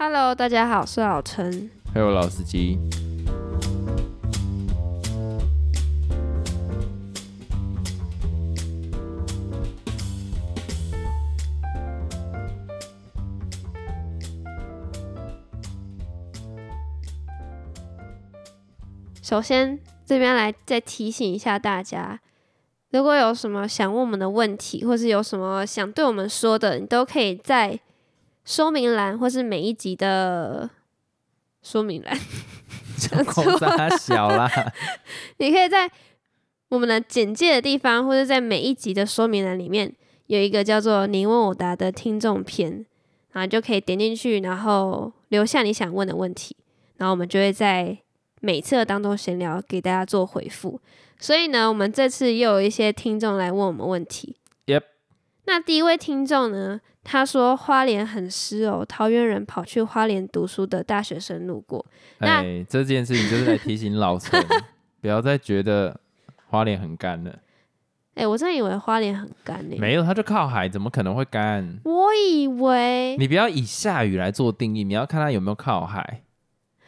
Hello，大家好，我是老陈。还有老司机，首先，这边来再提醒一下大家，如果有什么想问我们的问题，或是有什么想对我们说的，你都可以在说明栏或是每一集的说明栏，讲错大小啦，你可以在我们的简介的地方，或者在每一集的说明栏里面有一个叫做“你问我答”的听众篇，然后就可以点进去，然后留下你想问的问题，然后我们就会在每次的当中闲聊给大家做回复。所以呢，我们这次又有一些听众来问我们问题。那第一位听众呢，他说花莲很湿哦，桃园人跑去花莲读书的大学生路过。那哎，这件事情就是来提醒老陈，不要再觉得花莲很干了，哎、我真的以为花莲很干呢、没有，它就靠海，怎么可能会干？我以为你不要以下雨来做定义，你要看它有没有靠海？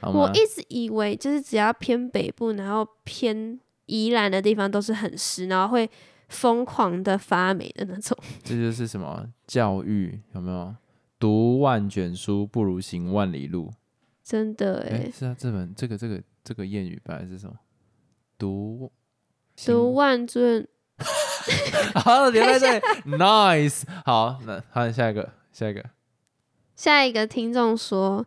我一直以为就是只要偏北部，然后偏宜兰的地方都是很湿，然后会疯狂的发霉的那种。这就是什么教育有没有？读万卷书不如行万里路。真的哎、哎、是啊，这本这个这个这个谚语本来是什么？读读万卷 好，留在这里，nice。好，那好，下一个，下一个。下一个听众说：“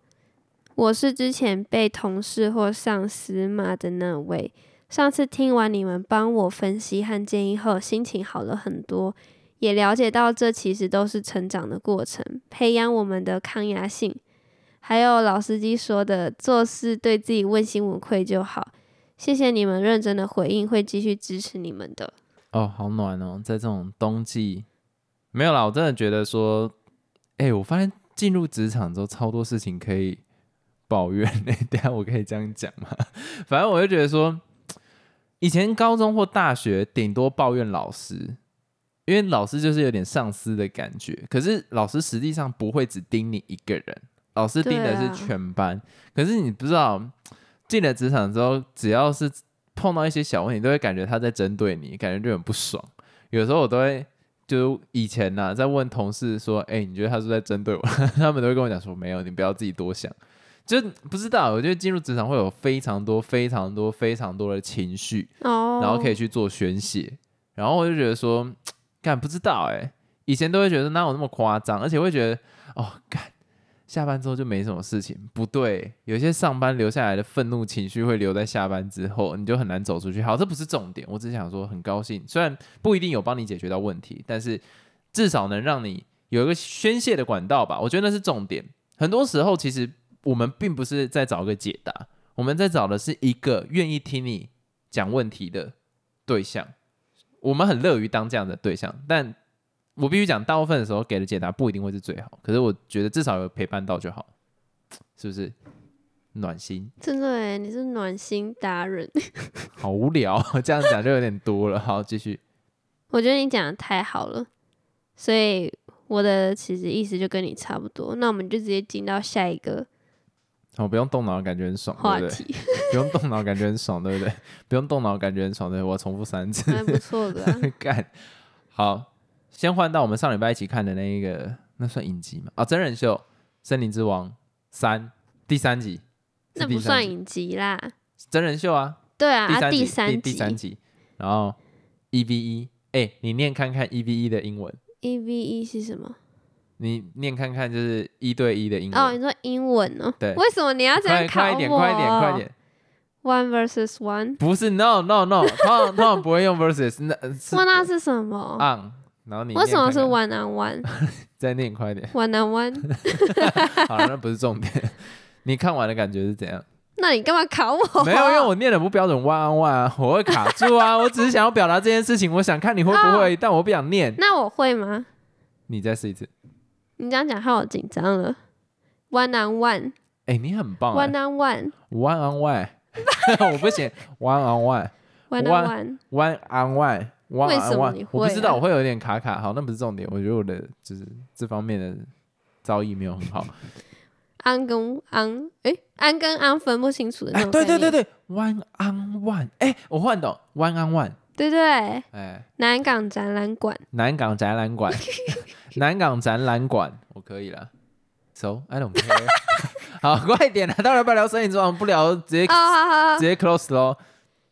我是之前被同事或上司骂的那位。上次听完你们帮我分析和建议后，心情好了很多，也了解到这其实都是成长的过程，培养我们的抗压性。还有老司机说的，做事对自己问心无愧就好。谢谢你们认真的回应，会继续支持你们的。哦，好暖哦，在这种冬季，没有啦，我真的觉得说，哎、我发现进入职场之后，超多事情可以抱怨。等下我可以这样讲吗？反正我就觉得说，以前高中或大学顶多抱怨老师，因为老师就是有点上司的感觉，可是老师实际上不会只盯你一个人，老师盯的是全班。可是你不知道，进了职场之后，只要是碰到一些小问题，都会感觉他在针对你，感觉就很不爽。有时候我都会，就以前呐、在问同事说：“哎、你觉得他是在针对我？” 他们都会跟我讲说：“没有，你不要自己多想。”就不知道，我觉得进入职场会有非常多、非常多、非常多的情绪，哦，然后可以去做宣泄。然后我就觉得说，干不知道哎、以前都会觉得哪有那么夸张，而且会觉得哦，干下班之后就没什么事情。不对，有些上班留下来的愤怒情绪会留在下班之后，你就很难走出去。好，这不是重点，我只是想说很高兴，虽然不一定有帮你解决到问题，但是至少能让你有一个宣泄的管道吧。我觉得那是重点。很多时候其实我们并不是在找一个解答，我们在找的是一个愿意听你讲问题的对象。我们很乐于当这样的对象，但我必须讲，大部分的时候给的解答不一定会是最好。可是我觉得至少有陪伴到就好，是不是？暖心，真的哎，你是暖心达人。好无聊，这样讲就有点多了。好，继续。我觉得你讲的太好了，所以我的其实意思就跟你差不多。那我们就直接进到下一个好，不用动脑，感觉很爽，对不对？不用动脑，感觉很爽，对不对？不用动脑，感觉很爽，对我重复三次。蛮不错的啊、干，好，先换到我们上礼拜一起看的那一个，那算影集吗？啊，真人秀《森林之王》三第三集，是那不算影集啦。真人秀啊，对啊，啊第三集，第三集第第三集，然后 E V 一，哎，你念看看 E V 一的英文，E V E 是什么？你念看看就是一对一的英文哦，你说英文哦？对为什么你要这样快考我？快一点，快一点，快一。点，One versus one，不是 no no no，通常通常不会用 versus，那是哇，那是什么？on，然后你为什么是 one on one？one 再念快一点，One on one 好了，那不是重点，你看完的感觉是怎样？那你干嘛考我？没有，因为我念的不标准，one on one，、啊，我会卡住啊。我只是想要表达这件事情，我想看你会不会，但我不想念。那我会吗？你再试一次。你这样讲害我紧张了。One on one，one 哎、你很棒、欸。on one，one One on one，我不行。One on one，One on one。one on one，One 为什么你会、啊。我不知道，我会有点卡卡。好，那不是重点。我觉得我的就是这方面的造诣没有很好。安跟安，诶，安跟安分不清楚的那哎，种对对对对，对，one on one，哎，我换懂，one on one，对对，哎，南港展览馆，南港展览馆，南港展览馆，我可以了。So I don't care。好，快点啦！当然不要聊森林之王？不聊，直接哦，好好好直，接 close 咯。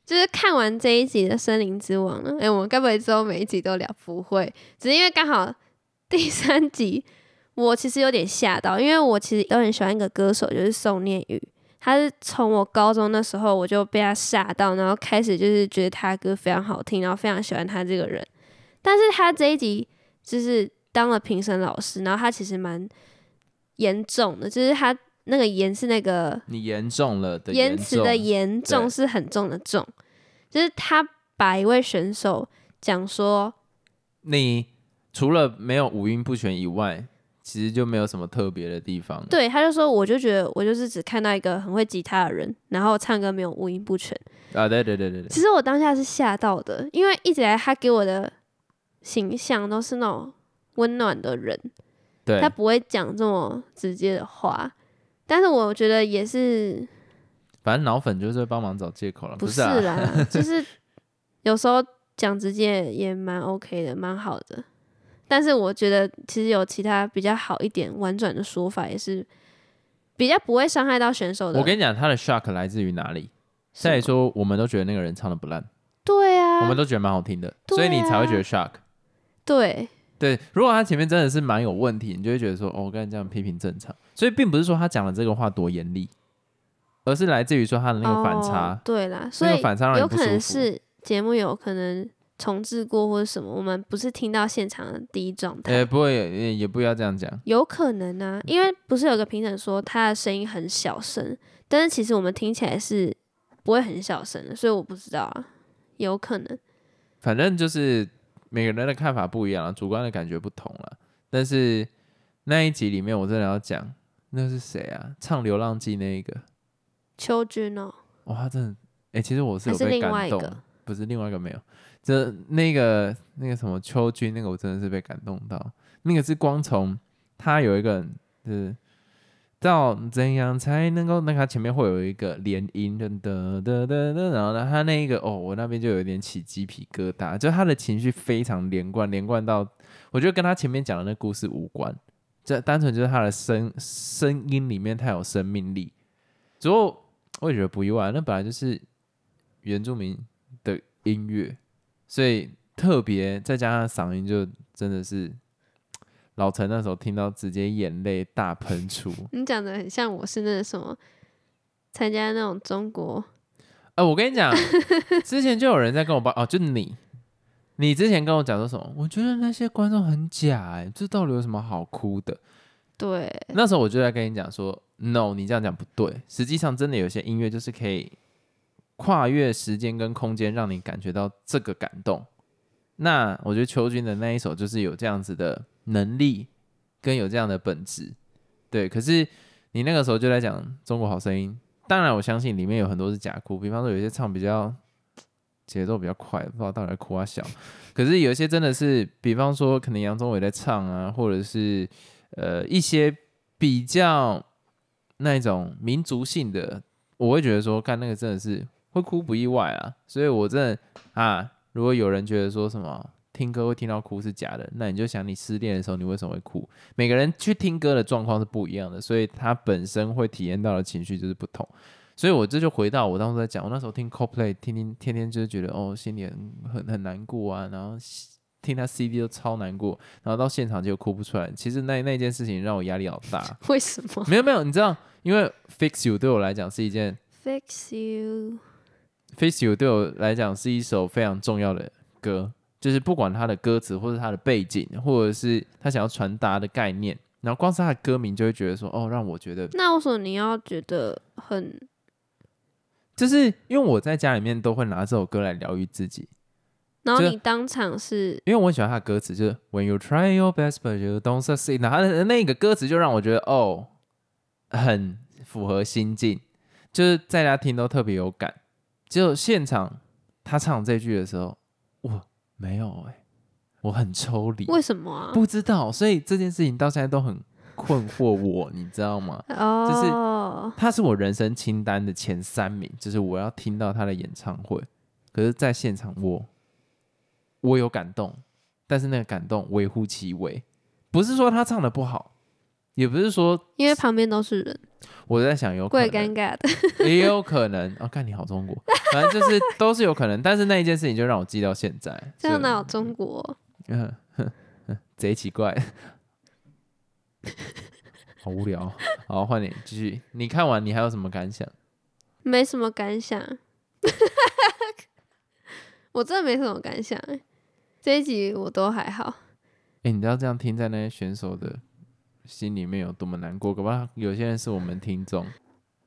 就是看完这一集的《森林之王》呢，哎，我们该不会之后每一集都聊？不会，只是因为刚好第三集我其实有点吓到，因为我其实都很喜欢一个歌手，就是宋念宇。他是从我高中那时候我就被他吓到，然后开始就是觉得他歌非常好听，然后非常喜欢他这个人。但是他这一集就是当了评审老师，然后他其实蛮严重的，就是他那个严是那个你严重了的言辞的严重是很重的重，就是他把一位选手讲说，你除了没有五音不全以外，其实就没有什么特别的地方。对，他就说我就觉得我就是只看到一个很会吉他的人，然后唱歌没有五音不全。啊，对对对对对，其实我当下是吓到的，因为一直以来他给我的形象都是那种温暖的人，对他不会讲这么直接的话。但是我觉得也是反正脑粉就是会帮忙找借口了，不是？啦，就是有时候讲直接也蛮 OK 的，蛮好的。但是我觉得其实有其他比较好一点、婉转的说法，也是比较不会伤害到选手的。我跟你讲，他的 shock 来自于哪里？再说，我们都觉得那个人唱的不烂，对啊，我们都觉得蛮好听的，对所以你才会觉啊得 shock。对对，如果他前面真的是蛮有问题，你就会觉得说，哦，我跟你这样批评正常。所以并不是说他讲的这个话多严厉，而是来自于说他的那个反差。哦、对啦，所以那个反差让你有可能是节目有可能重置过或者什么，我们不是听到现场的第一状态。呃，不会，也也不要这样讲。有可能啊，因为不是有个评审说他的声音很小声，但是其实我们听起来是不会很小声的，所以我不知道啊，有可能。反正就是每个人的看法不一样啊，主观的感觉不同了。但是那一集里面，我真的要讲，那是谁啊？唱《流浪记》那一个，秋君哦，哇，他真的，哎、其实我是有被感动另外一个，不是另外一个没有，这那个那个什么秋君那个，我真的是被感动到。那个是光从他有一个就是到怎样才能够，那个他前面会有一个连音，噔噔噔噔噔，然后呢，他那一个哦，我那边就有点起鸡皮疙瘩，就他的情绪非常连贯，连贯到我觉得跟他前面讲的那故事无关，这单纯就是他的声声音里面太有生命力。之后我也觉得不意外，那本来就是原住民的音乐，所以特别再加上嗓音，就真的是老陈那时候听到直接眼泪大喷出。你讲的很像我是那个什么参加那种中国呃，我跟你讲，之前就有人在跟我报哦，就你，你之前跟我讲说什么？我觉得那些观众很假、欸，这到底有什么好哭的？对那时候我就在跟你讲说，no，你这样讲不对。实际上，真的有些音乐就是可以跨越时间跟空间，让你感觉到这个感动。那我觉得秋君的那一首就是有这样子的能力，跟有这样的本质。对，可是你那个时候就在讲《中国好声音》，当然我相信里面有很多是假哭，比方说有些唱比较节奏比较快，不知道到底在哭啊笑。可是有一些真的是，比方说可能杨宗纬在唱啊，或者是呃一些比较那种民族性的，我会觉得说，看那个真的是会哭不意外啊。所以我真的啊，如果有人觉得说什么听歌会听到哭是假的，那你就想你失恋的时候你为什么会哭？每个人去听歌的状况是不一样的，所以他本身会体验到的情绪就是不同。所以我这就回到我当时在讲，我那时候听 CoPlay，天天天天就是觉得哦心里很很很难过啊，然后听他 CD 都超难过，然后到现场就哭不出来。其实那那件事情让我压力好大。为什么 没有没有，你知道，因为 Fix You 对我来讲是一件 fix you？Fix You 对我来讲是一首非常重要的歌，就是不管它的歌词或者它的背景，或者是他想要传达的概念，然后光是它的歌名就会觉得说，哦，让我觉得那为什么你要觉得很就是因为我在家里面都会拿这首歌来疗愈自己，然后你当场是因为我很喜欢他的歌词，就是 When you try your best but you don't succeed，然后他的那个歌词就让我觉得哦，很符合心境，就是在家听都特别有感。只有现场他唱这句的时候，我没有哎、我很抽离，为什么啊？不知道，所以这件事情到现在都很困惑我，你知道吗？哦，就是他是我人生清单的前三名，就是我要听到他的演唱会。可是，在现场我我有感动，但是那个感动微乎其微，不是说他唱的不好，也不是说因为旁边都是人，我在想有可怪尴尬的。也有可能哦，看你好中国，反正就是都是有可能，但是那一件事情就让我记到现在，这样哪有中国？嗯，哼哼贼奇怪，好无聊。好，换你继续。你看完你还有什么感想？没什么感想，我真的没什么感想欸。这一集我都还好，哎、你知道这样听在那些选手的心里面有多么难过？搞不好有些人是我们听众，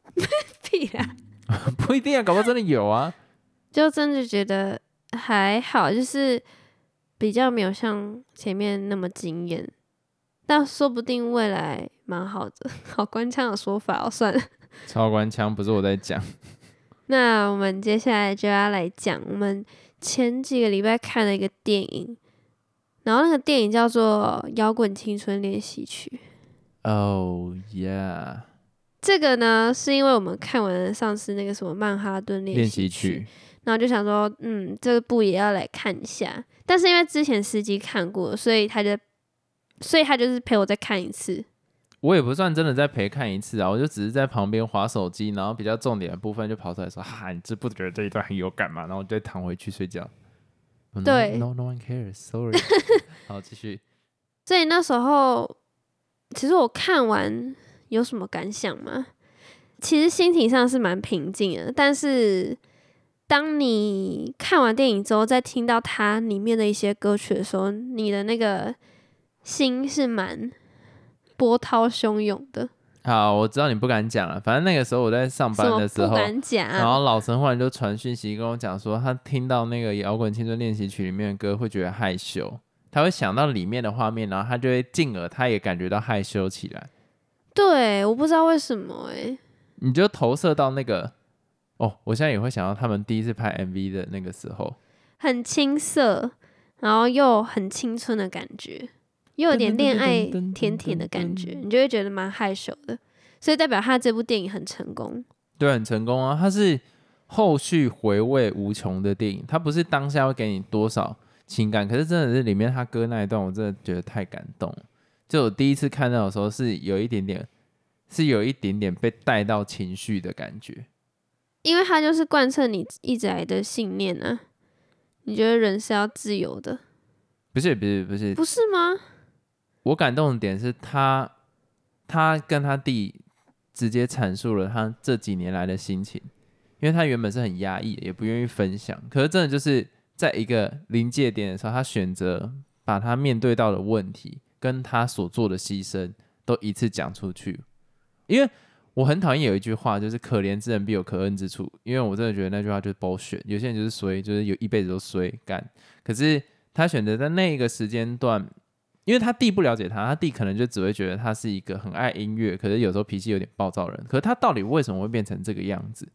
屁啦，不一定啊，搞不好真的有啊。就真的觉得还好，就是比较没有像前面那么惊艳，但说不定未来蛮好的。好官腔的说法哦，算了。超官腔不是我在讲，那我们接下来就要来讲我们前几个礼拜看了一个电影，然后那个电影叫做《摇滚青春练习曲》。哦、yeah，这个呢，是因为我们看完了上次那个什么曼哈顿练习习曲，然后就想说，嗯，这部也要来看一下。但是因为之前司机看过，所以他就，所以他就是陪我再看一次。我也不算真的在陪看一次啊，我就只是在旁边划手机，然后比较重点的部分就跑出来说，哈，你这不觉得这一段很有感吗？然后我就躺回去睡觉。Oh, 对，no no one cares，sorry。好，继续。所以那时候，其实我看完有什么感想吗？其实心情上是蛮平静的，但是当你看完电影之后，再听到它里面的一些歌曲的时候，你的那个心是蛮波涛汹涌的。好，我知道你不敢讲了，反正那个时候我在上班的时候，不敢讲？然后老陈忽然就传讯息跟我讲说，他听到那个《摇滚青春练习曲》里面的歌会觉得害羞，他会想到里面的画面，然后他就会进而他也感觉到害羞起来。对，我不知道为什么哎、你就投射到那个哦，我现在也会想到他们第一次拍 MV 的那个时候，很青涩，然后又很青春的感觉，又有点恋爱甜甜的感觉，你就会觉得蛮害羞的。所以代表他这部电影很成功。对，很成功啊！它是后续回味无穷的电影，它不是当下会给你多少情感，可是真的是里面他歌那一段，我真的觉得太感动了。就我第一次看到的时候，是有一点点，是有一点点被带到情绪的感觉。因为他就是贯彻你一直来的信念啊，你觉得人是要自由的，不是，不是，不是，不是吗？我感动的点是他，他跟他弟直接阐述了他这几年来的心情，因为他原本是很压抑，也不愿意分享，可是真的就是在一个临界点的时候，他选择把他面对到的问题跟他所做的牺牲都一次讲出去，因为。我很讨厌有一句话，就是“可怜之人必有可恨之处”，因为我真的觉得那句话就是 bullshit。有些人就是衰，就是有一辈子都衰干。可是他选择在那一个时间段，因为他弟不了解他，他弟可能就只会觉得他是一个很爱音乐，可是有时候脾气有点暴躁人。可是他到底为什么会变成这个样子？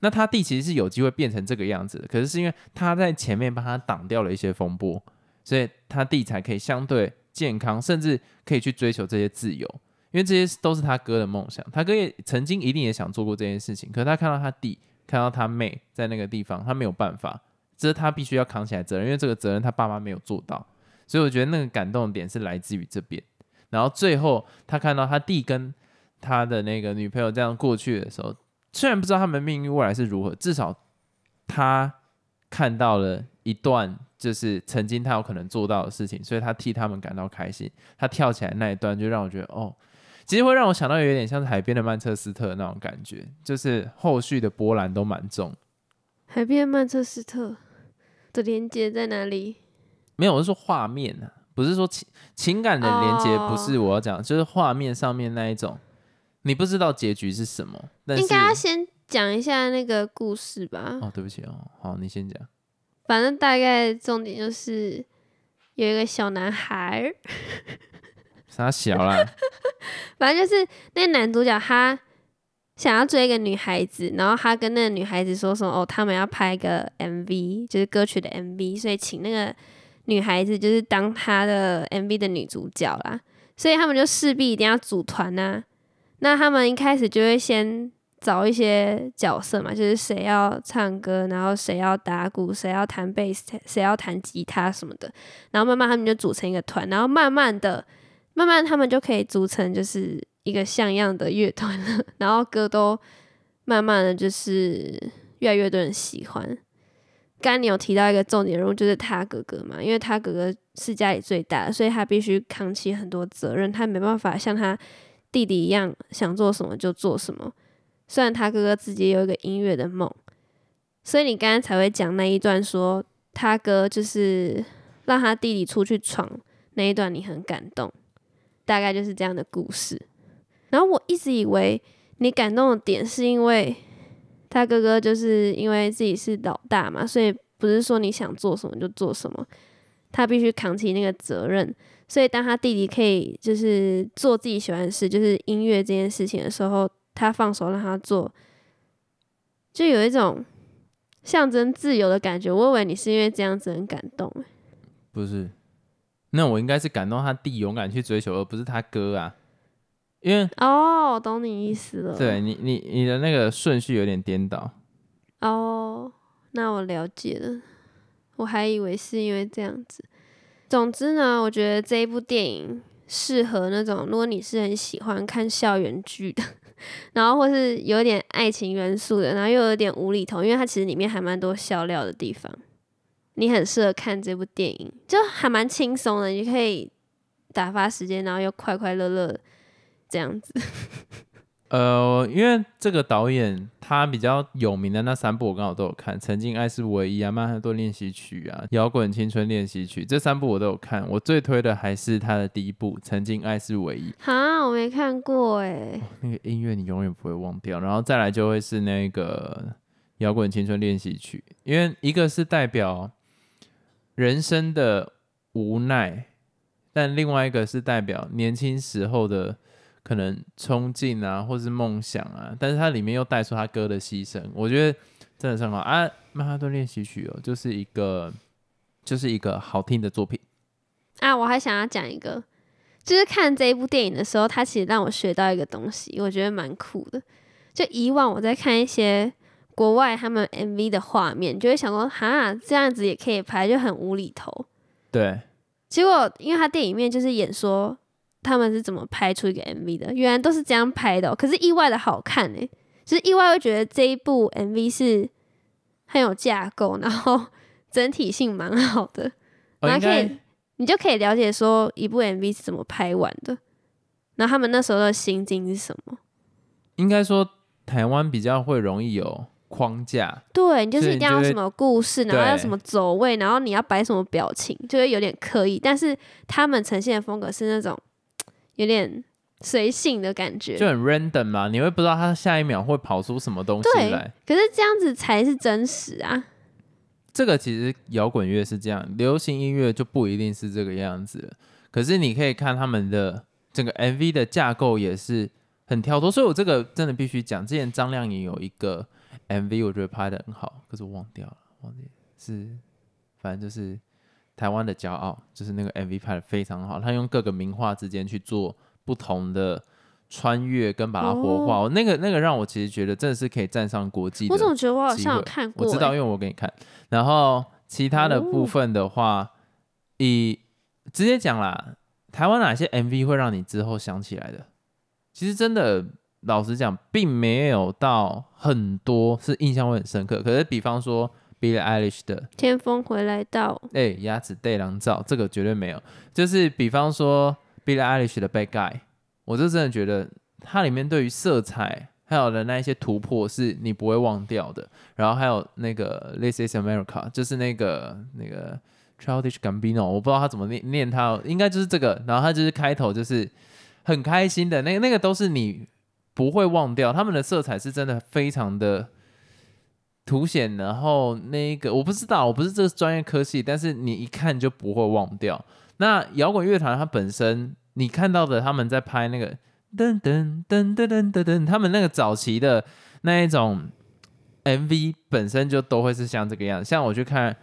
那他弟其实是有机会变成这个样子的，可是是因为他在前面帮他挡掉了一些风波，所以他弟才可以相对健康，甚至可以去追求这些自由。因为这些都是他哥的梦想，他哥也曾经一定也想做过这件事情，可是他看到他弟，看到他妹在那个地方，他没有办法，这是他必须要扛起来责任，因为这个责任他爸妈没有做到。所以我觉得那个感动点是来自于这边。然后最后他看到他弟跟他的那个女朋友这样过去的时候，虽然不知道他们命运未来是如何，至少他看到了一段就是曾经他有可能做到的事情，所以他替他们感到开心。他跳起来那一段就让我觉得，哦，其实会让我想到有点像是海边的曼彻斯特那种感觉，就是后续的波澜都蛮重。海边曼彻斯特的连接在哪里？没有，我是说画面啊，不是说情情感的连接，哦不是我要讲，就是画面上面那一种，你不知道结局是什么，但是应该先讲一下那个故事吧。哦，对不起哦，好，你先讲。反正大概重点就是有一个小男孩儿，傻小啦，反正就是那男主角他想要追一个女孩子，然后他跟那个女孩子说什么哦，他们要拍一个 MV，就是歌曲的 MV，所以请那个女孩子就是当她的 MV 的女主角啦。所以他们就势必一定要组团呐。那他们一开始就会先找一些角色嘛，就是谁要唱歌，然后谁要打鼓，谁要弹贝斯，谁要弹吉他什么的。然后慢慢他们就组成一个团，然后慢慢的，慢慢他们就可以组成就是一个像样的乐团了。然后歌都慢慢的就是越来越多人喜欢。刚刚你有提到一个重点人物，就是他哥哥嘛，因为他哥哥是家里最大的，所以他必须扛起很多责任，他没办法像他。弟弟一样想做什么就做什么，虽然他哥哥自己有一个音乐的梦，所以你刚刚才会讲那一段说他哥就是让他弟弟出去闯那一段，你很感动，大概就是这样的故事。然后我一直以为你感动的点是因为他哥哥就是因为自己是老大嘛，所以不是说你想做什么就做什么，他必须扛起那个责任。所以，当他弟弟可以就是做自己喜欢的事，就是音乐这件事情的时候，他放手让他做，就有一种象征自由的感觉。我以为你是因为这样子很感动，不是？那我应该是感动他弟勇敢去追求，而不是他哥啊。因为哦，懂你意思了。对你，你你的那个顺序有点颠倒。哦，那我了解了。我还以为是因为这样子。总之呢，我觉得这一部电影适合那种如果你是很喜欢看校园剧的，然后或是有点爱情元素的，然后又有点无厘头，因为它其实里面还蛮多笑料的地方，你很适合看这部电影，就还蛮轻松的，你可以打发时间，然后又快快乐乐这样子。呃，因为这个导演他比较有名的那三部我刚好都有看，《曾经爱是唯一》啊，《曼哈顿练习曲》啊，《摇滚青春练习曲》这三部我都有看，我最推的还是他的第一部《曾经爱是唯一》。哈，我没看过哎。那个音乐你永远不会忘掉，然后再来就会是那个《摇滚青春练习曲》，因为一个是代表人生的无奈，但另外一个是代表年轻时候的。可能冲劲啊，或是梦想啊，但是它里面又带出他哥的牺牲，我觉得真的很好啊。曼哈顿练习曲哦，就是一个就是一个好听的作品啊。我还想要讲一个，就是看这一部电影的时候，它其实让我学到一个东西，我觉得蛮酷的。就以往我在看一些国外他们 MV 的画面，就会想说，哈，这样子也可以拍，就很无厘头。对。结果，因为他电影面就是演说。他们是怎么拍出一个 MV 的？原来都是这样拍的，可是意外的好看哎！就是意外会觉得这一部 MV 是很有架构，然后 整体性蛮好的，然后可以你就可以了解说一部 MV 是怎么拍完的，然后他们那时候的心境是什么？应该说台湾比较会容易有框架，对你就是一定要什么故事，然后要什么走位，然后你要摆什么表情，就会有点刻意。但是他们呈现的风格是那种。有点随性的感觉，就很 random 嘛，你会不知道他下一秒会跑出什么东西来。可是这样子才是真实啊！这个其实摇滚乐是这样，流行音乐就不一定是这个样子。可是你可以看他们的整个 MV 的架构也是很跳脱，所以我这个真的必须讲。之前张靓颖有一个 MV，我觉得拍的很好，可是我忘掉了，忘记是，反正就是。台湾的骄傲就是那个 MV 拍的非常好，他用各个名画之间去做不同的穿越跟把它活化，那个那个让我其实觉得真的是可以站上国际。我总觉得我好像有看过？我知道，因为我给你看。然后其他的部分的话，以直接讲啦，台湾哪些 MV 会让你之后想起来的？其实真的老实讲，并没有到很多是印象会很深刻。可是比方说。Billie Eilish 的《天风回来到》哎，鸭子对狼照，这个绝对没有。就是比方说 Billie Eilish 的《Bad Guy》，我就真的觉得它里面对于色彩还有的那一些突破是你不会忘掉的。然后还有那个《This Is America》，就是那个那个 Childish Gambino，我不知道他怎么念念他，应该就是这个。然后他就是开头就是很开心的，那那个都是你不会忘掉。他们的色彩是真的非常的。凸显，然后那个我不知道，我不是这个专业科系，但是你一看就不会忘掉。那摇滚乐团它本身，你看到的他们在拍那个噔噔噔噔噔噔噔，他们那个早期的那一种 MV 本身就都会是像这个样子。像我去看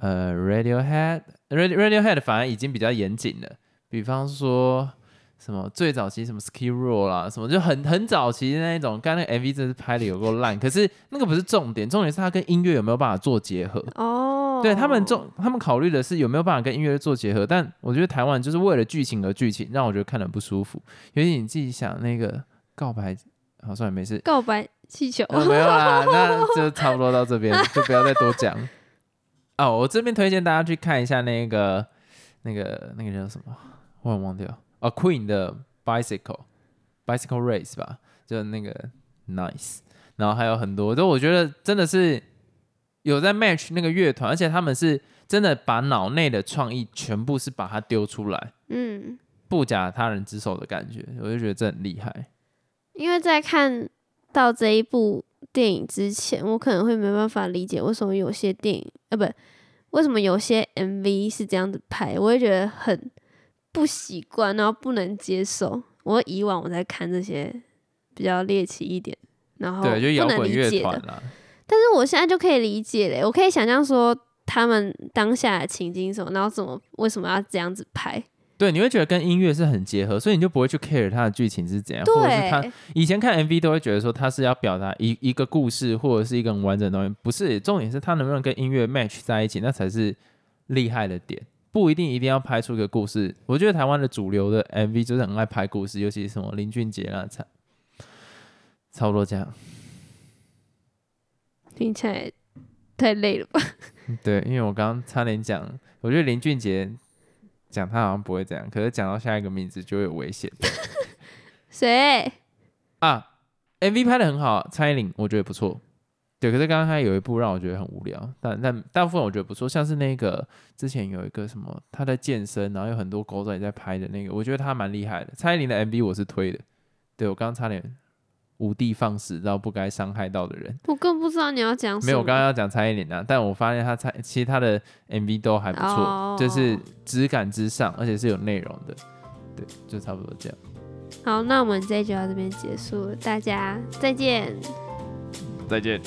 呃 Radiohead，Radiohead 反而已经比较严谨了。比方说什么最早期什么 Ski Roll 啦，什么就很很早期的那一种，刚那个 MV 真是拍的有够烂，可是那个不是重点，重点是它跟音乐有没有办法做结合。哦，对他们重，他们考虑的是有没有办法跟音乐做结合，但我觉得台湾就是为了剧情而剧情，让我觉得看得不舒服。尤其你自己想那个告白，好算了没事，告白气球，呃没有啦，那就差不多到这边，就不要再多讲。哦，我这边推荐大家去看一下那个那个那个叫什么，我也忘掉哦，Queen 的 Bicycle Bicycle Race 吧，就那个 Nice，然后还有很多，就我觉得真的是有在 match 那个乐团，而且他们是真的把脑内的创意全部是把它丢出来，嗯，不假他人之手的感觉，我就觉得这很厉害。因为在看到这一部电影之前，我可能会没办法理解为什么有些电影，呃，不，为什么有些 MV 是这样子拍，我会觉得很不习惯，然后不能接受。我以往我在看这些比较猎奇一点，然后对，就摇滚乐团啦。但是我现在就可以理解嘞，我可以想象说他们当下的情景是什么，然后怎么为什么要这样子拍？对，你会觉得跟音乐是很结合，所以你就不会去 care 它的剧情是怎样，或者是它对，以前看 MV 都会觉得说它是要表达一一个故事或者是一个很完整的东西，不是重点是它能不能跟音乐 match 在一起，那才是厉害的点。不一定一定要拍出一个故事，我觉得台湾的主流的 MV 就是很爱拍故事，尤其是什么林俊杰啊，差差不多这样。听起来太累了吧？对，因为我刚刚差点讲，我觉得林俊杰讲他好像不会这样，可是讲到下一个名字就会有危险 谁？啊。MV 拍的很好，蔡依林我觉得不错。对，可是刚刚他有一部让我觉得很无聊，但但大部分我觉得不错，像是那个之前有一个什么他在健身，然后有很多狗仔在拍的那个，我觉得他蛮厉害的。蔡依林的 MV 我是推的，对我刚刚差点无地放矢，到不该伤害到的人。我更不知道你要讲什么。没有，我刚刚要讲蔡依林啊，但我发现他蔡其实他的 MV 都还不错，哦就是质感之上，而且是有内容的。对，就差不多这样。好，那我们这一集到这边结束了，大家再见。再见。